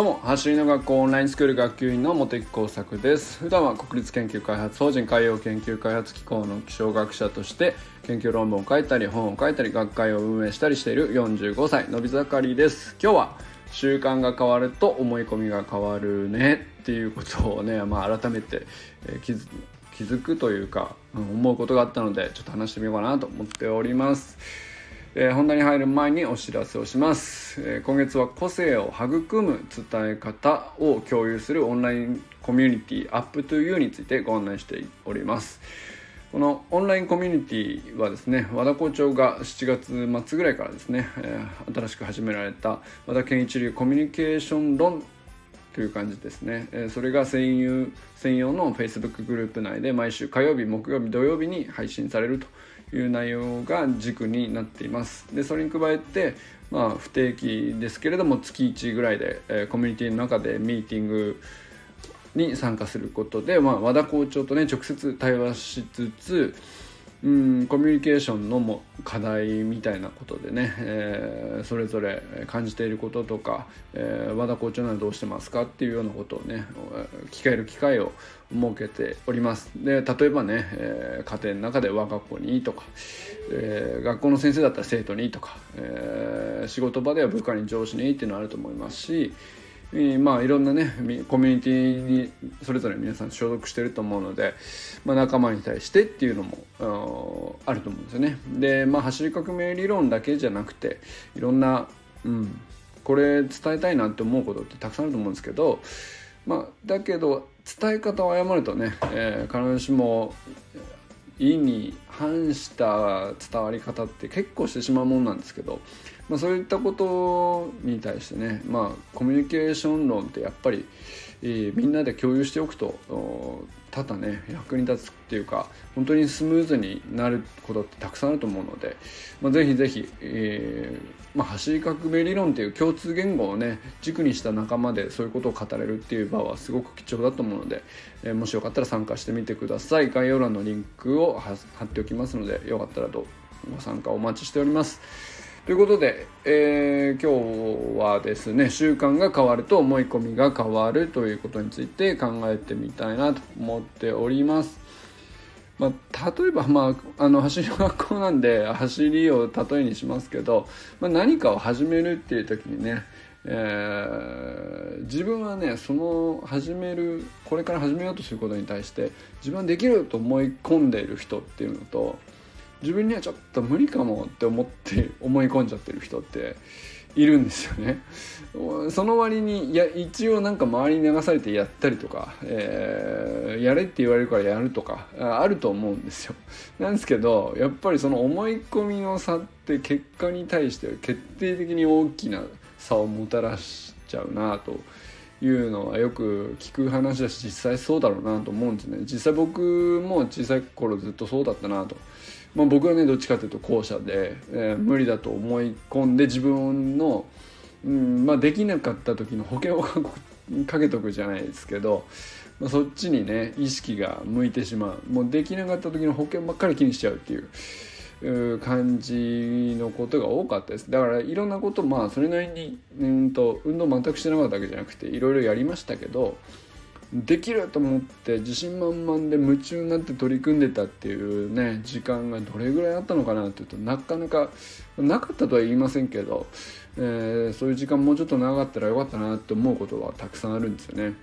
どうも走りの学校オンラインスクール学級委員の茂木耕作です普段は国立研究開発法人海洋研究開発機構の気象学者として研究論文を書いたり本を書いたり学会を運営したりしている45歳のび盛りです今日は習慣が変わると思い込みが変わるねっていうことをね、まあ、改めて、気づ気づくというか、うん、思うことがあったのでちょっと話してみようかなと思っております。えー、本題に入る前にお知らせをします、えー、今月は個性を育む伝え方を共有するオンラインコミュニティ UpToYou についてご案内しております。このオンラインコミュニティはですね和田校長が7月末ぐらいからですね、えー、新しく始められた和田健一流コミュニケーション論という感じですね、えー、それが専用専用の Facebook グループ内で毎週火曜日木曜日土曜日に配信されると。いう内容が軸になっています。でそれに加えてまあ不定期ですけれども月1ぐらいで、え、コミュニティの中でミーティングに参加することで、まあ、和田校長とね直接対話しつつうんコミュニケーションのも課題みたいなことでね、えー、それぞれ感じていることとか、えー、和田校長ならどうしてますかっていうようなことをね聞かれる機会を設けております。で例えばね、えー、家庭の中で我が子にとか、えー、学校の先生だったら生徒にとか、えー、仕事場では部下に上司にっていうのはあると思いますしまあいろんなねコミュニティにそれぞれ皆さん所属してると思うので、まあ、仲間に対してっていうのもあると思うんですよね。でまあ走り革命理論だけじゃなくていろんな、うん、これ伝えたいなって思うことってたくさんあると思うんですけど、まあ、だけど伝え方を誤るとね、えー、必ずしも意に反した伝わり方って結構してしまうものなんですけど、まあ、そういったことに対してね、まあ、コミュニケーション論ってやっぱり、えー、みんなで共有しておくとただね役に立つっていうか本当にスムーズになることってたくさんあると思うので、まあ、ぜひぜひ、えーまあ、走り革命理論っていう共通言語をね軸にした仲間でそういうことを語れるっていう場はすごく貴重だと思うので、えー、もしよかったら参加してみてください概要欄のリンクを貼っておきますのでよかったらご参加お待ちしております。ということで、えー、今日はですね習慣が変わると思い込みが変わるということについて考えてみたいなと思っております。まあ、例えば、まあ、あの走りの学校なんで走りを例えにしますけど、まあ、何かを始めるっていう時にね、えー、自分はねその始めるこれから始めようとすることに対して自分はできると思い込んでいる人っていうのと自分にはちょっと無理かもって思って思い込んじゃってる人っているんですよね。その割にいや一応なんか周りに流されてやったりとか、えー、やれって言われるからやるとかあると思うんですよ。なんですけどやっぱりその思い込みの差って結果に対して決定的に大きな差をもたらしちゃうなと。いうのはよく聞く話だし実際そうだろうなと思うんですね実際僕も小さい頃ずっとそうだったなとまあ、僕はねどっちかというと後者で、えー、無理だと思い込んで自分の、うんまあ、できなかった時の保険をかけとくじゃないですけど、まあ、そっちにね意識が向いてしまうもうできなかった時の保険ばっかり気にしちゃうっていう。感じのことが多かったですだからいろんなことまあそれなりにうんと運動全くしてなかったわけじゃなくていろいろやりましたけどできると思って自信満々で夢中になって取り組んでたっていうね時間がどれぐらいあったのかなっていうとなかなかなかったとは言いませんけど、えー、そういう時間もうちょっと長かったらよかったなって思うことはたくさんあるんですよね。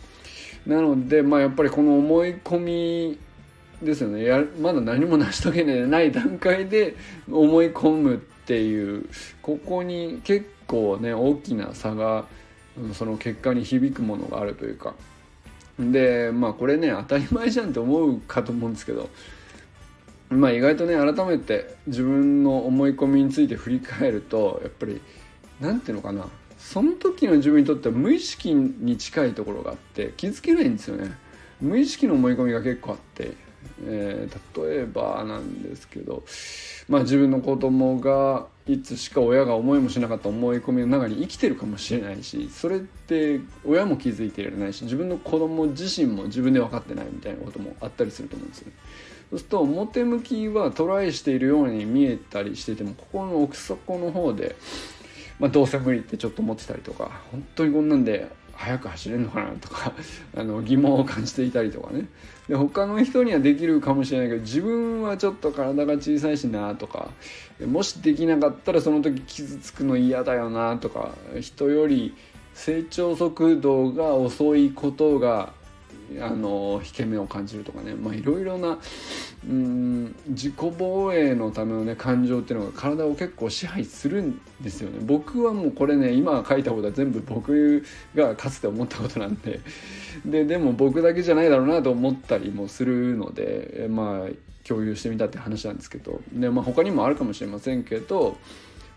なのでまあやっぱりこの思い込みですよねやまだ何も成し遂げない段階で思い込むっていうここに結構ね大きな差がその結果に響くものがあるというか。でまあこれね当たり前じゃんって思うかと思うんですけどまあ意外とね改めて自分の思い込みについて振り返るとやっぱり何ていうのかなその時の自分にとっては無意識に近いところがあって気づけないんですよね。無意識の思い込みが結構あって、えー、例えばなんですけどまあ自分の子供がいつしか親が思いもしなかった思い込みの中に生きてるかもしれないしそれって親も気づいていられないし自分の子供自身も自分で分かってないみたいなこともあったりすると思うんですよね。そうすると表向きはトライしているように見えたりしててもここの奥底の方で、まあ、どうせ無理ってちょっと思ってたりとか本当にこんなんで速く走れるのかなとか あの疑問を感じていたりとかね。で他の人にはできるかもしれないけど自分はちょっと体が小さいしなとかもしできなかったらその時傷つくの嫌だよなとか人より成長速度が遅いことがあの引け目を感じるとかね。いろいろなうん自己防衛のためのね感情っていうのが体を結構支配するんですよね。僕はもうこれね今書いたことは全部僕がかつて思ったことなんで。ででも僕だけじゃないだろうなと思ったりもするのでまあ共有してみたって話なんですけど。で、まあ、他にもあるかもしれませんけど、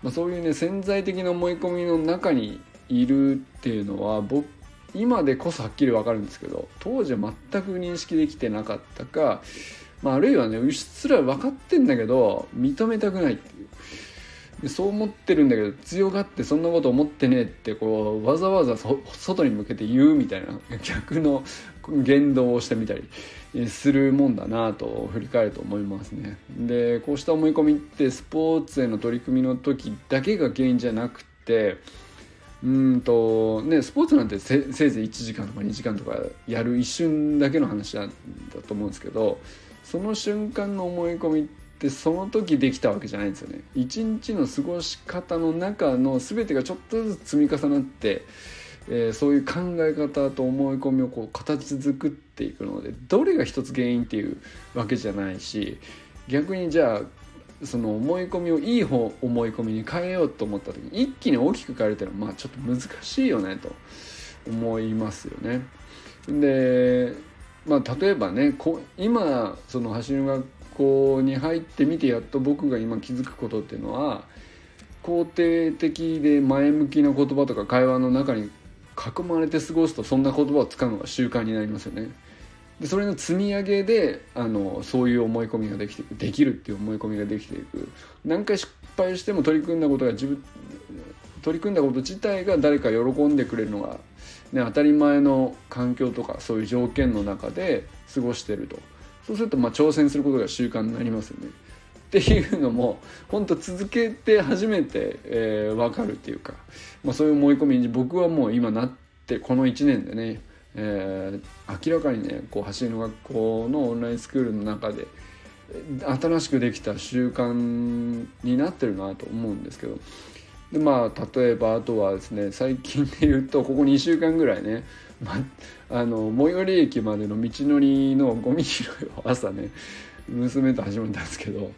まあ、そういうね潜在的な思い込みの中にいるっていうのは僕今でこそはっきり分かるんですけど当時は全く認識できてなかったか、まあ、あるいはねうっすら分かってんだけど認めたくないっていうでそう思ってるんだけど強がってそんなこと思ってねえってこうわざわざ外に向けて言うみたいな逆の言動をしてみたりするもんだなと振り返ると思いますね。でこうした思い込みってスポーツへの取り組みの時だけが原因じゃなくてうんとねスポーツなんてせいぜい1時間とか2時間とかやる一瞬だけの話だと思うんですけどその瞬間の思い込みってその時できたわけじゃないんですよね。一日の過ごし方の中の全てがちょっとずつ積み重なって、えー、そういう考え方と思い込みをこう形作っていくのでどれが一つ原因っていうわけじゃないし逆にじゃあその思い込みをいい方思い込みに変えようと思った時に一気に大きく変えるっていうのはまあちょっと難しいよねと思いますよね。でまあ例えばねこ今その走る学校に入ってみてやっと僕が今気づくことっていうのは肯定的で前向きな言葉とか会話の中に囲まれて過ごすとそんな言葉を使うのが習慣になりますよね。でそれの積み上げであのそういう思い込みができていくできるっていう思い込みができていく何回失敗しても取り組んだことが自分取り組んだこと自体が誰か喜んでくれるのが、ね、当たり前の環境とかそういう条件の中で過ごしてるとそうするとまあ挑戦することが習慣になりますよね。っていうのも本当続けて初めて、えー、分かるっていうか、まあ、そういう思い込みに僕はもう今なってこの1年でねえー、明らかにねこう走りの学校のオンラインスクールの中で新しくできた習慣になってるなと思うんですけど。でまあ例えばあとはですね最近で言うとここ2週間ぐらいね、まあの最寄り駅までの道のりのゴミ拾いを朝ね娘と始めたんですけど。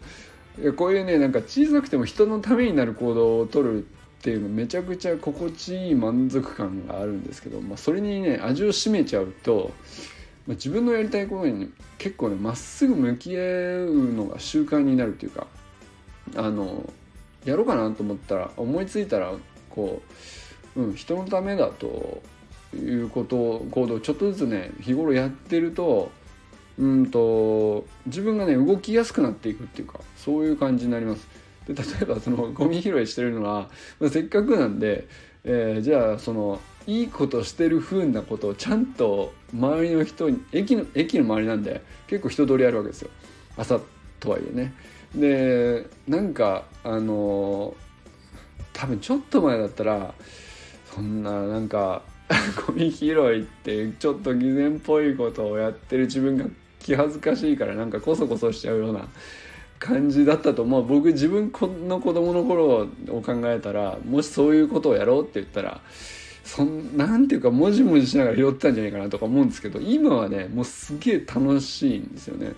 こういうねなんか小さくても人のためになる行動をとるっていうのめちゃくちゃ心地いい満足感があるんですけど、まあ、それにね味を占めちゃうと、まあ、自分のやりたいことに結構ねまっすぐ向き合うのが習慣になるっていうかあのやろうかなと思ったら思いついたらこう、うん、人のためだということを行動をちょっとずつね日頃やってるとうんと自分がね動きやすくなっていくっていうかそういう感じになります。で例えばそのゴミ拾いしてるのは、まあ、せっかくなんで、えー、じゃあそのいいことしてる風なことをちゃんと周りの人に駅の駅の周りなんで結構人通りあるわけですよ朝とはいえね。でなんかあの多分ちょっと前だったらそんななんか ゴミ拾いってちょっと偽善っぽいことをやってる自分が気恥ずかしいからなんかこそこそしちゃうような感じだったと思う僕自分の子供の頃を考えたらもしそういうことをやろうって言ったらそんなんていうかもじもじしながら拾ってたんじゃないかなとか思うんですけど今はねもうすげえ楽しいんですよね。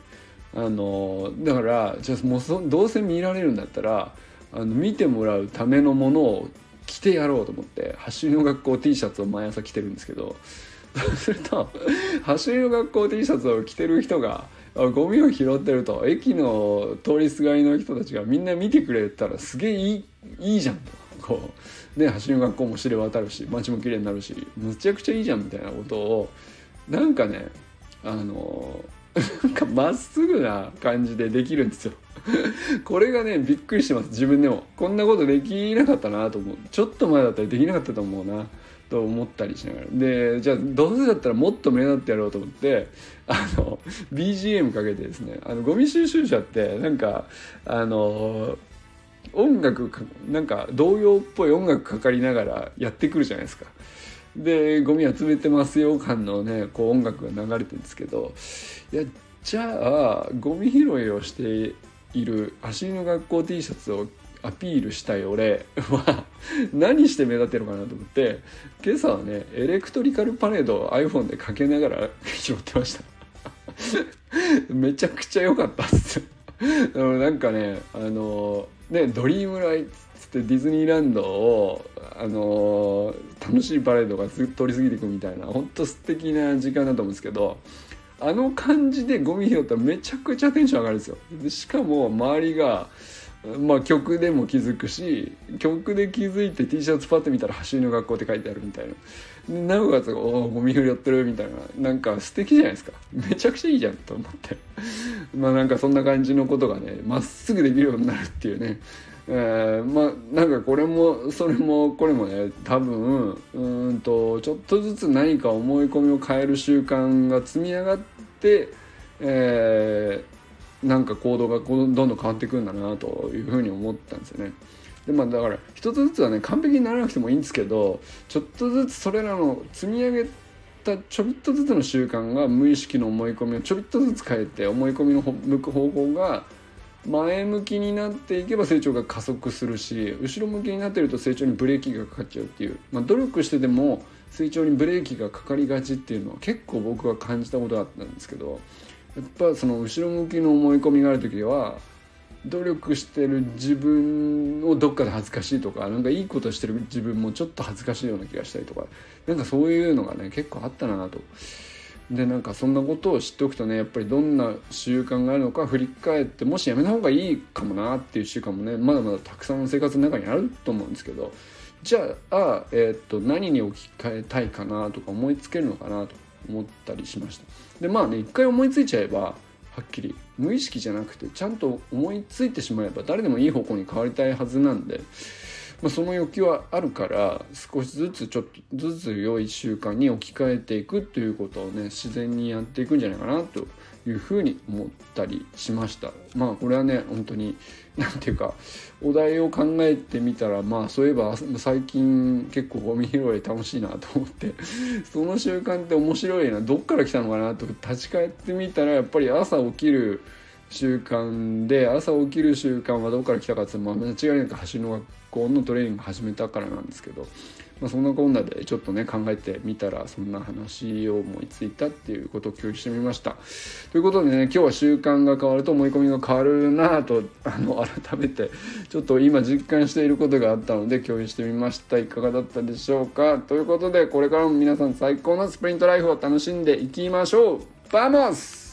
あのだからじゃあもうどうせ見られるんだったらあの見てもらうためのものを着てやろうと思って走りの学校 T シャツを毎朝着てるんですけどそうすると走りの学校 T シャツを着てる人がゴミを拾ってると駅の通りすがりの人たちがみんな見てくれたらすげえいいいいじゃん。とこうね走りの学校も知れ渡るし街も綺麗になるしむちゃくちゃいいじゃんみたいなことをなんかねあのなんかまっすぐな感じでできるんですよ。これがねびっくりしてます自分でも。こんなことできなかったなと思う。ちょっと前だったらできなかったと思うな。と思ったりしながらでじゃあどうせだったらもっと目立ってやろうと思ってあの BGM かけてですねあのゴミ収集車ってなんかあの音楽なんか童謡っぽい音楽かかりながらやってくるじゃないですか。でゴミ集めてますよ感のねこう音楽が流れてるんですけどいやじゃあゴミ拾いをしている走りの学校 T シャツをアピールしたい俺は 何して目立てるかなと思って今朝はねエレクトリカルパレードを iPhone でかけながら拾ってました。めちゃくちゃ良かったっす。なんかねあのねドリームライツってディズニーランドをあの楽しいパレードがずっと通り過ぎていくみたいなほんと素敵な時間だと思うんですけどあの感じでゴミ拾ったらめちゃくちゃテンション上がるんですよ。でしかも周りがまあ曲でも気づくし曲で気づいて T シャツパッて見たら「走りの学校」って書いてあるみたいな。なおかつ「おおゴミ拾いやってる」みたいな。なんか素敵じゃないですか。めちゃくちゃいいじゃんと思って。まあなんかそんな感じのことがねまっすぐできるようになるっていうね。えー、まあなんかこれもそれもこれもね多分うんとちょっとずつ何か思い込みを変える習慣が積み上がって、えー、なんか行動がどんどん変わっていくんだなというふうに思ったんですよね。でまあだから一つずつはね完璧にならなくてもいいんですけどちょっとずつそれらの積み上げたちょびっとずつの習慣が無意識の思い込みをちょびっとずつ変えて思い込みの向く方向が前向きになっていけば成長が加速するし後ろ向きになってると成長にブレーキがかかっちゃうっていう、まあ、努力してでも成長にブレーキがかかりがちっていうのは結構僕は感じたことがあったんですけどやっぱその後ろ向きの思い込みがある時は努力してる自分をどっかで恥ずかしいとかなんかいいことしてる自分もちょっと恥ずかしいような気がしたりとかなんかそういうのがね結構あったなと。でなんかそんなことを知っておくとねやっぱりどんな習慣があるのか振り返ってもしやめた方がいいかもなっていう習慣もねまだまだたくさんの生活の中にあると思うんですけどじゃあ、えー、っと何に置き換えたいかなとか思いつけるのかなと思ったりしました。でまあね一回思いついちゃえばはっきり無意識じゃなくてちゃんと思いついてしまえば誰でもいい方向に変わりたいはずなんでまあ、その欲求はあるから少しずつちょっとずつ良い習慣に置き換えていくということをね自然にやっていくんじゃないかなというふうに思ったりしました。まあこれはね本当に 何て言うかお題を考えてみたらまあそういえば最近結構ゴミ拾い楽しいなと思って その習慣って面白いなどっから来たのかなと立ち返ってみたらやっぱり朝起きる習慣で朝起きる習慣はどこから来たかっていうと、間違いなく走るの学校のトレーニング始めたからなんですけど、まあ、そんなこんなでちょっとね考えてみたらそんな話を思いついたっていうことを共有してみました。ということでね今日は習慣が変わると思い込みが変わるなとあの改めてちょっと今実感していることがあったので共有してみました。いかがだったでしょうか？ということでこれからも皆さん最高の sprint life を楽しんでいきましょう。 vamos